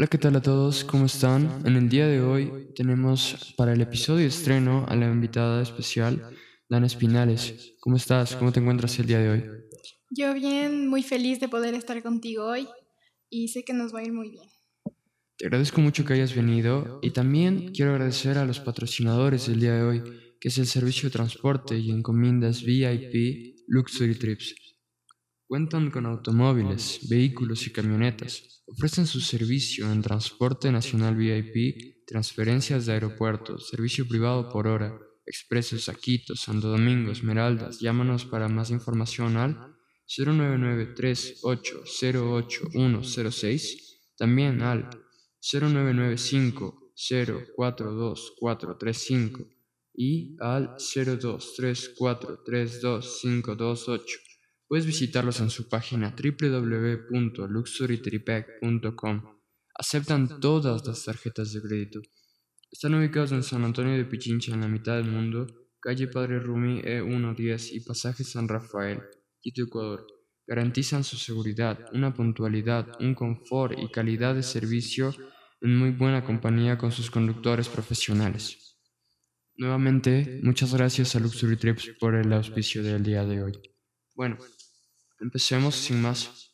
Hola, ¿qué tal a todos? ¿Cómo están? En el día de hoy tenemos para el episodio estreno a la invitada especial, Dana Espinales. ¿Cómo estás? ¿Cómo te encuentras el día de hoy? Yo bien, muy feliz de poder estar contigo hoy y sé que nos va a ir muy bien. Te agradezco mucho que hayas venido y también quiero agradecer a los patrocinadores del día de hoy, que es el servicio de transporte y encomiendas VIP Luxury Trips. Cuentan con automóviles, vehículos y camionetas. Ofrecen su servicio en transporte nacional VIP, transferencias de aeropuertos, servicio privado por hora, expresos a Quito, Santo Domingo, Esmeraldas. Llámanos para más información al 09938080106, también al 0995 042435 y al 0234325228. Puedes visitarlos en su página www.luxurytripec.com. Aceptan todas las tarjetas de crédito. Están ubicados en San Antonio de Pichincha, en la mitad del mundo, calle Padre Rumi E110 y pasaje San Rafael, Quito, Ecuador. Garantizan su seguridad, una puntualidad, un confort y calidad de servicio en muy buena compañía con sus conductores profesionales. Nuevamente, muchas gracias a Luxury Trips por el auspicio del día de hoy. Bueno, Empecemos sin más.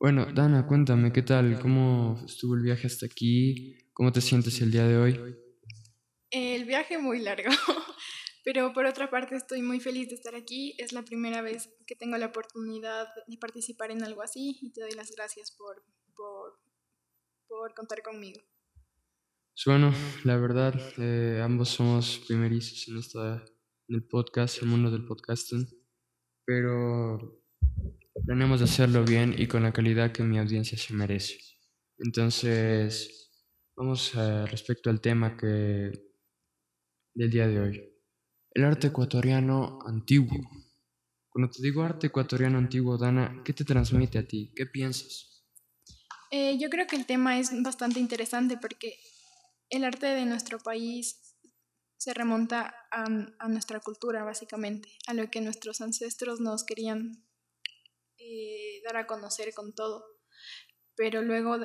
Bueno, Dana, cuéntame, ¿qué tal? ¿Cómo estuvo el viaje hasta aquí? ¿Cómo te sientes el día de hoy? El viaje muy largo, pero por otra parte estoy muy feliz de estar aquí. Es la primera vez que tengo la oportunidad de participar en algo así y te doy las gracias por, por, por contar conmigo. Bueno, la verdad, eh, ambos somos primerizos en, esta, en el podcast, el mundo del podcasting, pero de hacerlo bien y con la calidad que mi audiencia se merece. Entonces, vamos a, respecto al tema que del día de hoy. El arte ecuatoriano antiguo. Cuando te digo arte ecuatoriano antiguo, Dana, ¿qué te transmite a ti? ¿Qué piensas? Eh, yo creo que el tema es bastante interesante porque el arte de nuestro país se remonta a, a nuestra cultura, básicamente, a lo que nuestros ancestros nos querían eh, dar a conocer con todo. Pero luego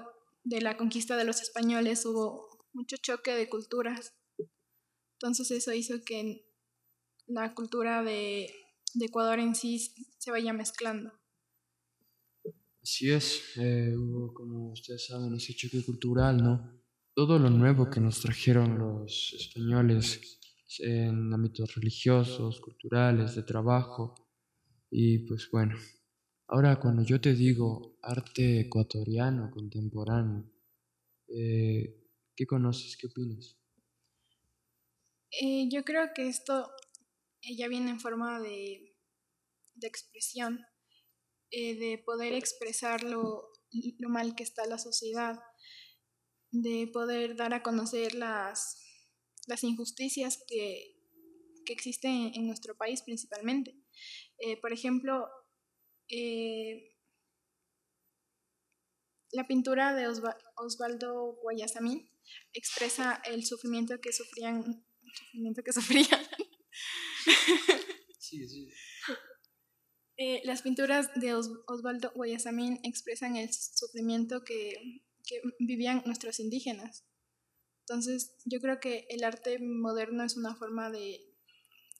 de la conquista de los españoles hubo mucho choque de culturas. Entonces eso hizo que la cultura de, Ecuador en sí se vaya mezclando. Así es, eh, hubo, como ustedes saben, ese choque cultural, ¿no? Todo lo nuevo que nos trajeron los españoles en ámbitos religiosos, culturales, de trabajo, y pues bueno, Ahora, cuando yo te digo arte ecuatoriano contemporáneo, eh, ¿qué conoces? ¿Qué opinas? Eh, yo creo que esto ya viene en forma de, expresión, eh, de poder expresar lo, mal que está la sociedad, de poder dar a conocer las, las injusticias que, que existen en nuestro país principalmente. por ejemplo, eh, la pintura de Osvaldo Guayasamín expresa el sufrimiento que sufrían, sufrimiento que sufrían. Eh, las pinturas de Osvaldo Guayasamín expresan el sufrimiento que, vivían nuestros indígenas. Entonces, yo creo que el arte moderno es una forma de,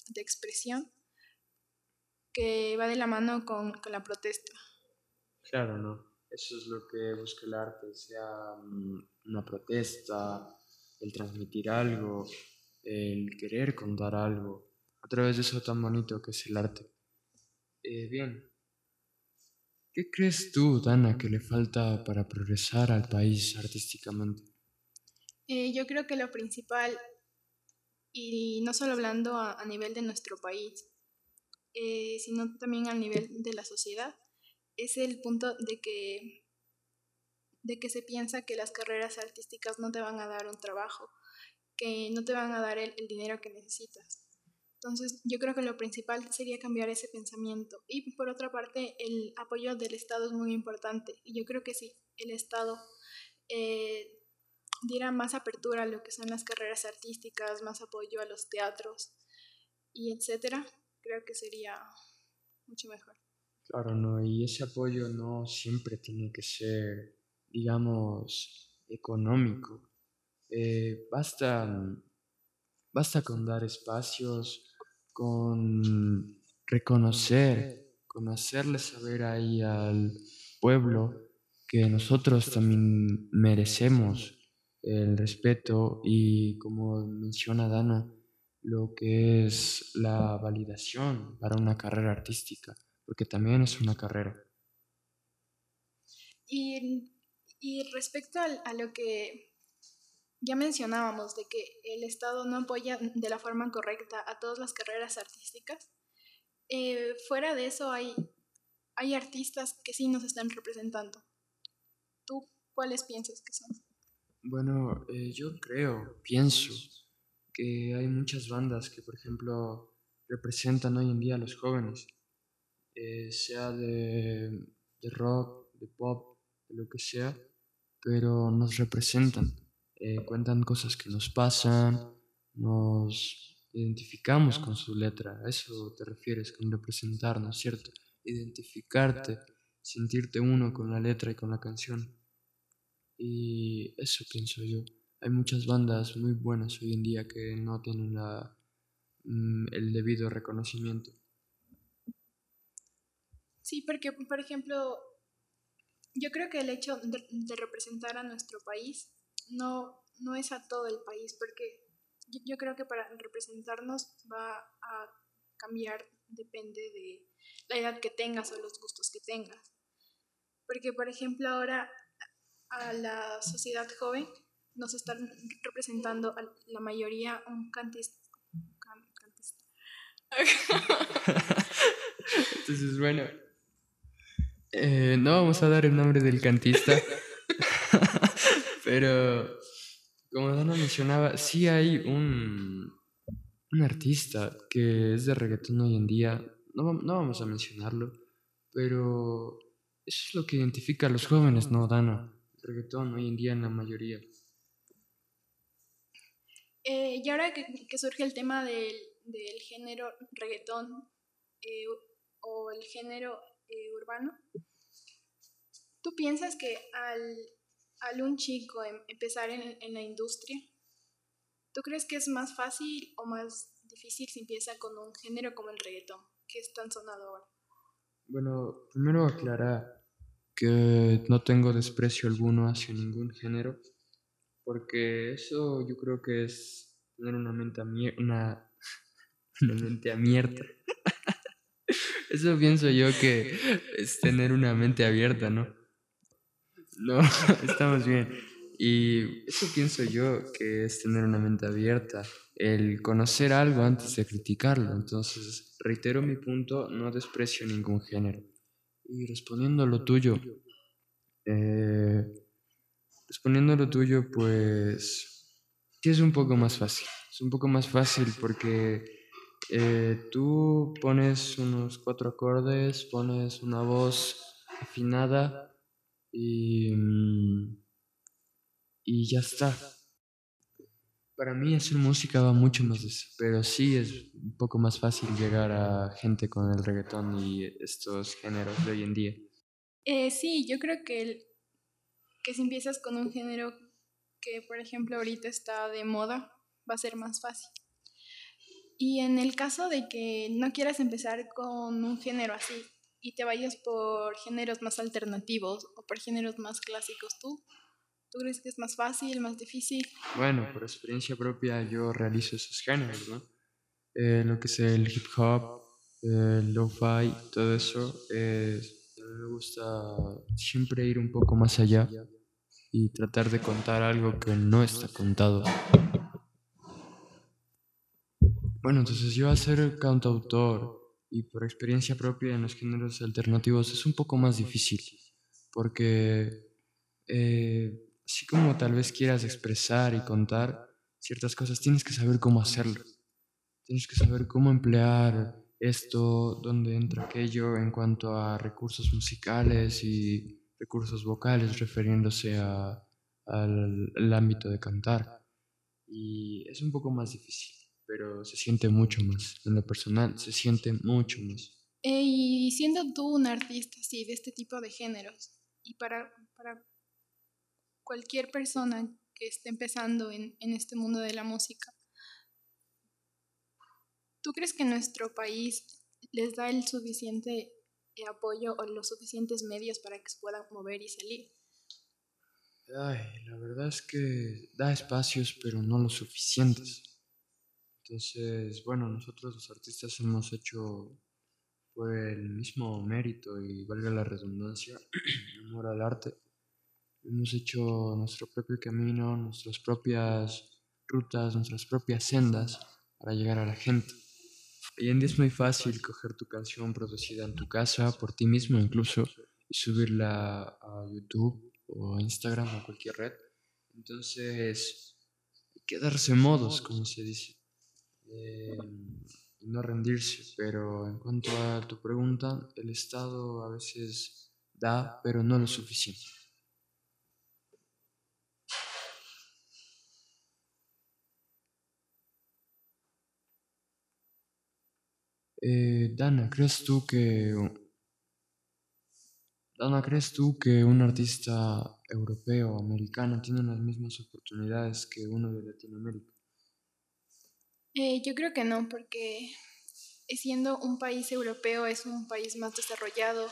de expresión que va de la mano con, la protesta. Claro, ¿no? Eso es lo que busca el arte, sea mm, una protesta, el transmitir algo, el querer contar algo, a través de eso tan bonito que es el arte. Eh, bien, ¿qué crees tú, Dana, que le falta para progresar al país artísticamente? Eh, yo creo que lo principal, y no solo hablando a nivel de nuestro país, eh, sino también al nivel de la sociedad. Es el punto de que, de que se piensa que las carreras artísticas no te van a dar un trabajo, que no te van a dar el, dinero que necesitas. Entonces, yo creo que lo principal sería cambiar ese pensamiento. Y por otra parte, el apoyo del Estado es muy importante. Y yo creo que si el Estado eh, diera más apertura a lo que son las carreras artísticas, más apoyo a los teatros y etcétera, creo que sería mucho mejor. Claro, no, y ese apoyo no siempre tiene que ser, digamos, económico. Eh, basta, basta con dar espacios, con reconocer, con hacerle saber ahí al pueblo que nosotros también merecemos el respeto y como menciona Dana, lo que es la validación para una carrera artística, porque también es una carrera. Y, respecto a, lo que ya mencionábamos, de que el Estado no apoya de la forma correcta a todas las carreras artísticas, eh, fuera de eso hay, hay artistas que sí nos están representando. ¿Tú cuáles piensas que son? Bueno, eh, yo creo, pienso que hay muchas bandas que, por ejemplo, representan hoy en día a los jóvenes, eh, sea de, rock, de pop, de lo que sea, pero nos representan, eh, cuentan cosas que nos pasan, nos identificamos con su letra, a eso te refieres con representarnos, ¿cierto? Identificarte, sentirte uno con la letra y con la canción. Y eso pienso yo. Hay muchas bandas muy buenas hoy en día que no tienen la, mm, el debido reconocimiento. Sí, porque, por ejemplo, yo creo que el hecho de, representar a nuestro país no, no es a todo el país, porque yo, yo, creo que para representarnos va a cambiar, depende de la edad que tengas o los gustos que tengas. Porque, por ejemplo, ahora a la sociedad joven nos están representando a la mayoría un cantista. Entonces, bueno, eh, no vamos a dar el nombre del cantista, pero como Dana mencionaba, sí hay un, un artista que es de reggaetón hoy en día, no, no vamos a mencionarlo, pero eso es lo que identifica a los jóvenes, ¿no, Dana? reggaetón hoy en día en la mayoría. Eh, y ahora que, surge el tema del, género reggaetón eh, o el género eh, urbano, ¿tú piensas que al, un chico em, empezar en, la industria, ¿tú crees que es más fácil o más difícil si empieza con un género como el reggaetón, que es tan sonado? Bueno, primero aclarar que no tengo desprecio alguno hacia ningún género, porque eso yo creo que es tener una mente, una, una mente abierta. eso pienso yo que es tener una mente abierta, ¿no? No, estamos bien. Y eso pienso yo que es tener una mente abierta, el conocer algo antes de criticarlo. Entonces, reitero mi punto, no desprecio ningún género. Y respondiendo a lo tuyo, eh, respondiendo a lo tuyo, pues sí es un poco más fácil. Es un poco más fácil porque eh, tú pones unos cuatro acordes, pones una voz afinada y, mm, y ya está. Para mí hacer música va mucho más de eso, pero sí es un poco más fácil llegar a gente con el reggaetón y estos géneros de hoy en día. Eh, sí, yo creo que, que si empiezas con un género que, por ejemplo, ahorita está de moda, va a ser más fácil. Y en el caso de que no quieras empezar con un género así y te vayas por géneros más alternativos o por géneros más clásicos, ¿tú ¿Tú crees que es más fácil, más difícil? Bueno, por experiencia propia yo realizo esos géneros, ¿no? Eh, lo que es el hip hop, el lo-fi, todo eso. Eh, me gusta siempre ir un poco más allá y tratar de contar algo que no está contado. Bueno, entonces yo al ser cantautor y por experiencia propia en los géneros alternativos es un poco más difícil porque eh, así como tal vez quieras expresar y contar ciertas cosas, tienes que saber cómo hacerlo. Tienes que saber cómo emplear esto, dónde entra aquello en cuanto a recursos musicales y recursos vocales refiriéndose a, al, ámbito de cantar. Y es un poco más difícil, pero se siente mucho más. En lo personal, se siente mucho más. y siendo tú un artista, sí, de este tipo de géneros, y para, para cualquier persona que esté empezando en, en este mundo de la música, ¿tú crees que nuestro país les da el suficiente apoyo o los suficientes medios para que se puedan mover y salir? Ay, la verdad es que da espacios, pero no los suficientes. Entonces, bueno, nosotros los artistas hemos hecho por el mismo mérito y valga la redundancia, amor al arte. Hemos hecho nuestro propio camino, nuestras propias rutas, nuestras propias sendas para llegar a la gente. Hoy en día es muy fácil coger tu canción producida en tu casa, por ti mismo incluso, y subirla a YouTube o a Instagram o cualquier red. Entonces, hay que darse modos, como se dice. Eh, no rendirse, pero en cuanto a tu pregunta, el Estado a veces da, pero no lo suficiente. Eh, Dana, ¿crees tú que Dana, ¿crees tú que un artista europeo o americano tiene las mismas oportunidades que uno de Latinoamérica? Eh, yo creo que no, porque siendo un país europeo es un país más desarrollado,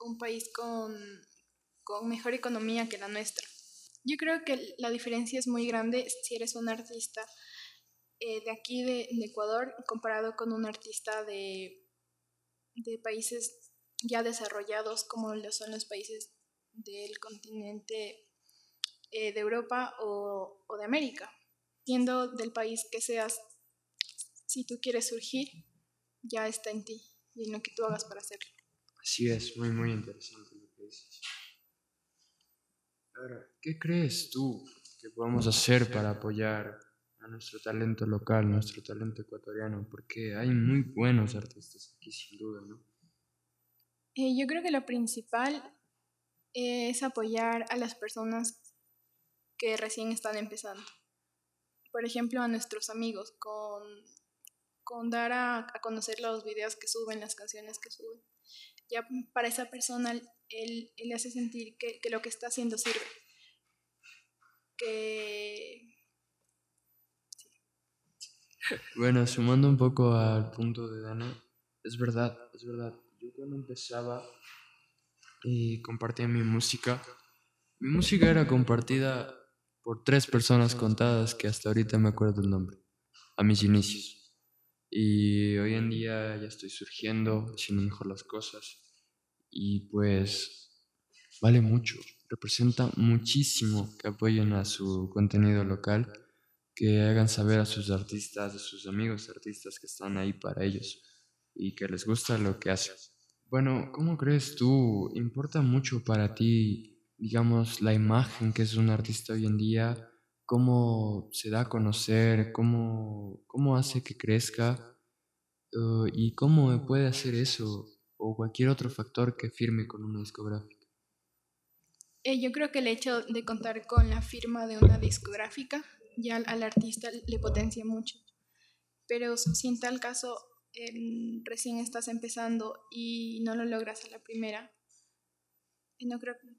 un país con, con mejor economía que la nuestra. Yo creo que la diferencia es muy grande si eres un artista eh, de aquí de, Ecuador comparado con un artista de, de países ya desarrollados como lo son los países del continente eh, de Europa o, o de América siendo del país que seas, si tú quieres surgir, ya está en ti y en lo que tú hagas para hacerlo. Así es, muy, muy interesante lo que dices. Ahora, ¿qué crees tú que podemos hacer para apoyar a nuestro talento local, nuestro talento ecuatoriano? Porque hay muy buenos artistas aquí, sin duda, ¿no? Eh, yo creo que lo principal es apoyar a las personas que recién están empezando por ejemplo, a nuestros amigos, con, con dar a, conocer los videos que suben, las canciones que suben. Ya para esa persona, él, le hace sentir que, lo que está haciendo sirve. Que... Bueno, sumando un poco al punto de Dana, es verdad, es verdad. Yo cuando empezaba y compartía mi música, mi música era compartida por tres personas contadas que hasta ahorita me acuerdo el nombre, a mis inicios. Y hoy en día ya estoy surgiendo, haciendo mejor las cosas. Y pues vale mucho, representa muchísimo que apoyen a su contenido local, que hagan saber a sus artistas, a sus amigos artistas que están ahí para ellos y que les gusta lo que hacen. Bueno, ¿cómo crees tú? ¿Importa mucho para ti digamos, la imagen que es un artista hoy en día, cómo se da a conocer, cómo, cómo hace que crezca uh, y cómo puede hacer eso o cualquier otro factor que firme con una discográfica. Eh, yo creo que el hecho de contar con la firma de una discográfica ya al, artista le potencia mucho. Pero si en tal caso em, recién estás empezando y no lo logras a la primera, no creo que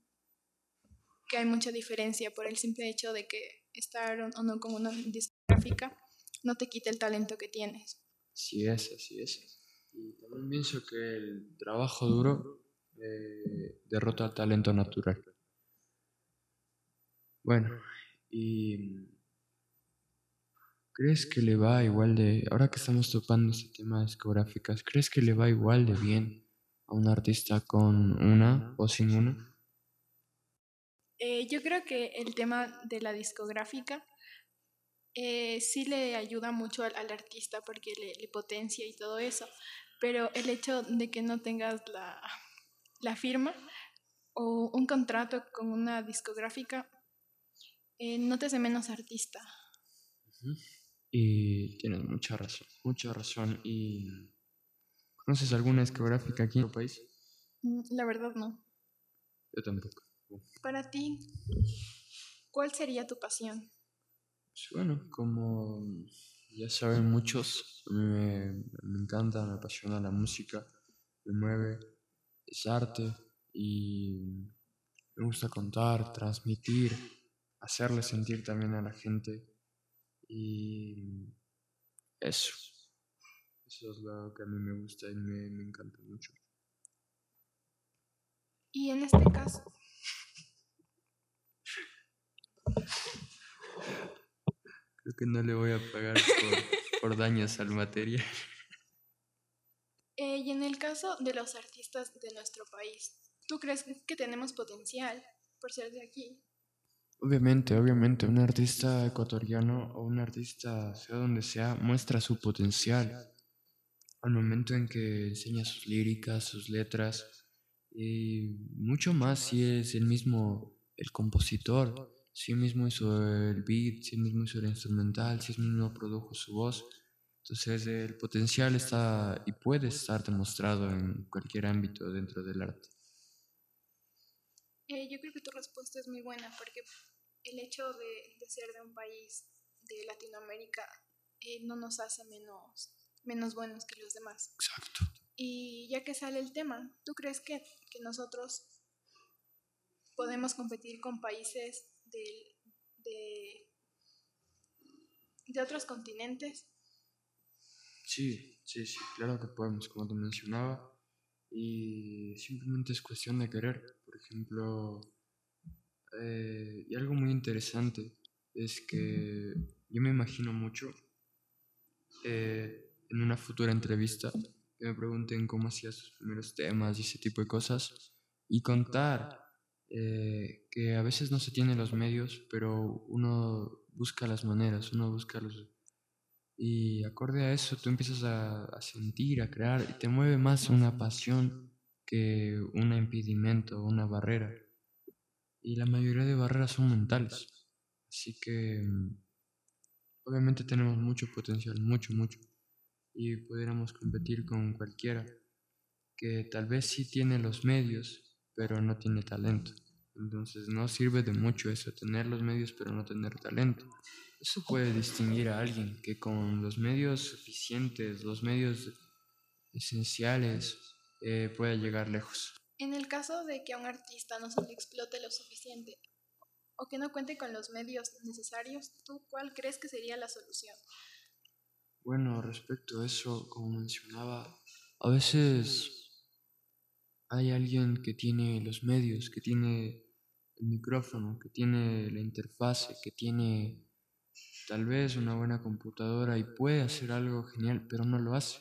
hay mucha diferencia por el simple hecho de que estar o no con una discográfica no te quita el talento que tienes. Así es, así es. Y también pienso que el trabajo duro eh, derrota el talento natural. Bueno, y ¿crees que le va igual de, ahora que estamos topando este tema de discográficas, ¿crees que le va igual de bien a un artista con una o sin una? Eh, yo creo que el tema de la discográfica eh, sí le ayuda mucho al, artista porque le, potencia y todo eso, pero el hecho de que no tengas la, la firma o un contrato con una discográfica eh, no te hace menos artista. Y tienes mucha razón, mucha razón. ¿Y conoces alguna discográfica aquí en tu país? Mm, la verdad no. Yo tampoco. Para ti, ¿cuál sería tu pasión? Pues bueno, como ya saben muchos, a mí me, encanta, me apasiona la música, me mueve, es arte y Me gusta contar, transmitir, hacerle sentir también a la gente. Y eso. Eso es lo que a mí me gusta y me, me encanta mucho. Y en este caso, Creo que no le voy a pagar por, por daños al material. eh, y en el caso de los artistas de nuestro país, ¿tú crees que tenemos potencial por ser de aquí? Obviamente, obviamente, un artista ecuatoriano o un artista, sea donde sea, muestra su potencial al momento en que enseña sus líricas, sus letras y mucho más si es el mismo el compositor, él mismo hizo el beat, él mismo hizo el instrumental, él mismo produjo su voz. Entonces el potencial está y puede estar demostrado en cualquier ámbito dentro del arte. Eh, yo creo que tu respuesta es muy buena porque el hecho de, de ser de un país de Latinoamérica eh, no nos hace menos, menos buenos que los demás. Exacto. Y ya que sale el tema, ¿tú crees que, que nosotros podemos competir con países del- de, de otros continentes? Sí, sí, sí, claro que podemos, como te mencionaba. Y simplemente es cuestión de querer. Por ejemplo, eh, y algo muy interesante es que yo me imagino mucho eh, en una futura entrevista que me pregunten cómo hacía sus primeros temas y ese tipo de cosas y contar eh, que a veces no se tienen los medios, pero uno busca las maneras, uno busca los... Y acorde a eso tú empiezas a, sentir, a crear y te mueve más una pasión que un impedimento, una barrera. Y la mayoría de barreras son mentales. Así que obviamente tenemos mucho potencial, mucho, mucho. Y pudiéramos competir con cualquiera que tal vez sí tiene los medios, pero no tiene talento. Entonces no sirve de mucho eso, tener los medios pero no tener talento. Eso puede distinguir a alguien que con los medios suficientes, los medios esenciales, eh, pueda llegar lejos. En el caso de que a un artista no se le explote lo suficiente o que no cuente con los medios necesarios, ¿tú cuál crees que sería la solución? Bueno, respecto a eso, como mencionaba, a veces hay alguien que tiene los medios, que tiene el micrófono, que tiene la interfase, que tiene tal vez una buena computadora y puede hacer algo genial, pero no lo hace.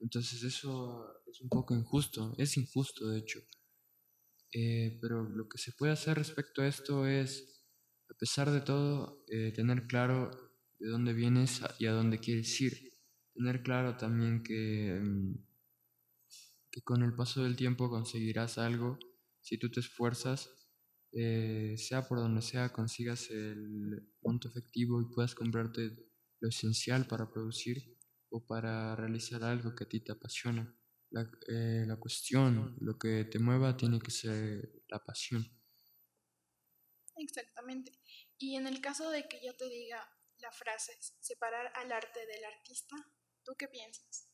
Entonces eso es un poco injusto, es injusto de hecho. Eh, pero lo que se puede hacer respecto a esto es, a pesar de todo, eh, tener claro de dónde vienes y a dónde quieres ir. Tener claro también que, mm, que con el paso del tiempo conseguirás algo si tú te esfuerzas, eh, sea por donde sea, consigas el punto efectivo y puedas comprarte lo esencial para producir o para realizar algo que a ti te apasiona. La, eh, la cuestión, lo que te mueva tiene que ser la pasión. Exactamente. Y en el caso de que yo te diga la frase separar al arte del artista, ¿tú qué piensas?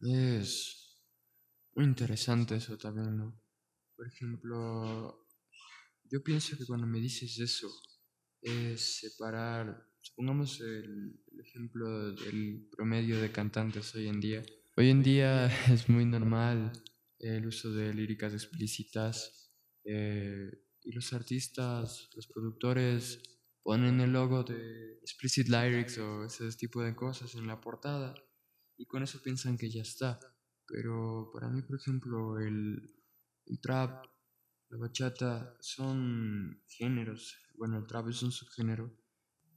Es muy interesante eso también, ¿no? Por ejemplo, yo pienso que cuando me dices eso, es separar, supongamos el, el ejemplo del promedio de cantantes hoy en día. Hoy en día es muy normal el uso de líricas explícitas eh, y los artistas, los productores ponen el logo de explicit lyrics o ese tipo de cosas en la portada y con eso piensan que ya está. Pero para mí, por ejemplo, el, trap, la bachata son géneros. Bueno, el trap es un subgénero.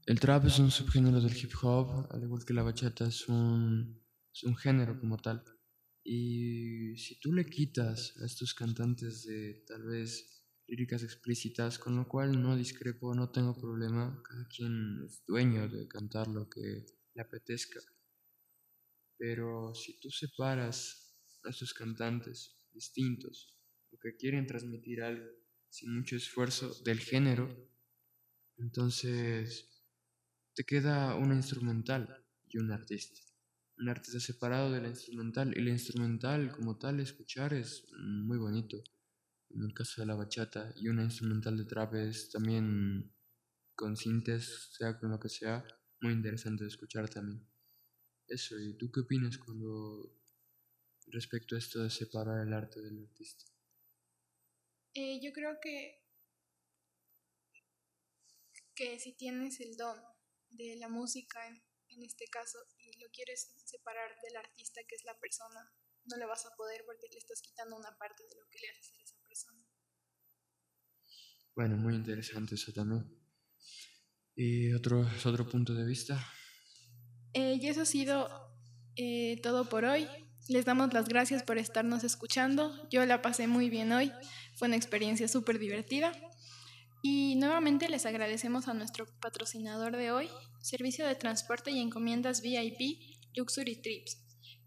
El trap es un subgénero del hip hop, al igual que la bachata es un, es un género como tal. Y si tú le quitas a estos cantantes de tal vez líricas explícitas, con lo cual no discrepo, no tengo problema, cada quien es dueño de cantar lo que le apetezca. Pero si tú separas a estos cantantes distintos, o que quieren transmitir algo sin mucho esfuerzo del género, entonces te queda una instrumental y un artista. Un artista separado de la instrumental y la instrumental como tal escuchar es muy bonito. en el caso de la bachata, y una instrumental de trap es también con sintes, sea con lo que sea, muy interesante de escuchar también. Eso, ¿y tú qué opinas cuando respecto a esto de separar el arte del artista? Eh, yo creo que, que si tienes el don de la música en, en este caso y lo quieres separar del artista que es la persona, no le vas a poder porque le estás quitando una parte de lo que le hace ser esa persona. Bueno, muy interesante eso también. ¿Y otro, otro punto de vista? Eh, y eso ha sido eh, todo por hoy. Les damos las gracias por estarnos escuchando. Yo la pasé muy bien hoy. Fue una experiencia súper divertida. Y nuevamente les agradecemos a nuestro patrocinador de hoy, Servicio de Transporte y Encomiendas VIP Luxury Trips,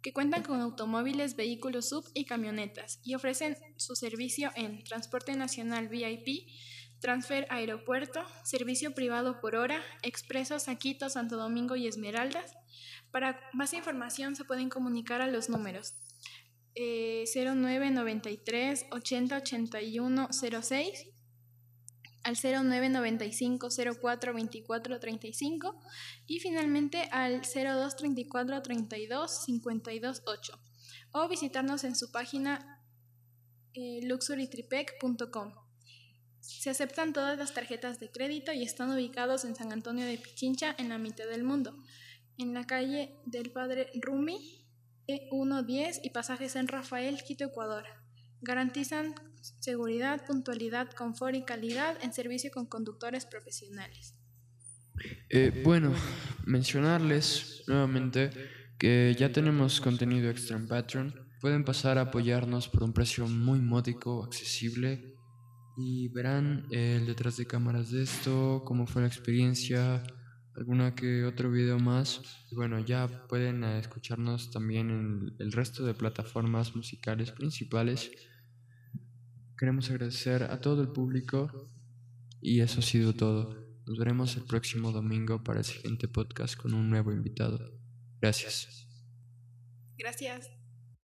que cuentan con automóviles, vehículos sub y camionetas y ofrecen su servicio en transporte nacional VIP, transfer aeropuerto, servicio privado por hora, expresos a Quito, Santo Domingo y Esmeraldas. Para más información se pueden comunicar a los números eh, 0993 80 81 06 al 0995 04 24 35 y finalmente al 02 34 32 52 8 o visitarnos en su página eh, luxurytripec.com. Se aceptan todas las tarjetas de crédito y están ubicados en San Antonio de Pichincha, en la mitad del mundo, en la calle del Padre Rumi, E110 y pasaje San Rafael, Quito, Ecuador. Garantizan seguridad, puntualidad, confort y calidad en servicio con conductores profesionales. Eh, bueno, mencionarles nuevamente que ya tenemos contenido extra en Patreon. Pueden pasar a apoyarnos por un precio muy módico, accesible y verán el detrás de cámaras de esto, cómo fue la experiencia, alguna que otro video más. Y bueno, ya pueden escucharnos también en el resto de plataformas musicales principales. Queremos agradecer a todo el público y eso ha sido todo. Nos veremos el próximo domingo para el siguiente podcast con un nuevo invitado. Gracias. Gracias.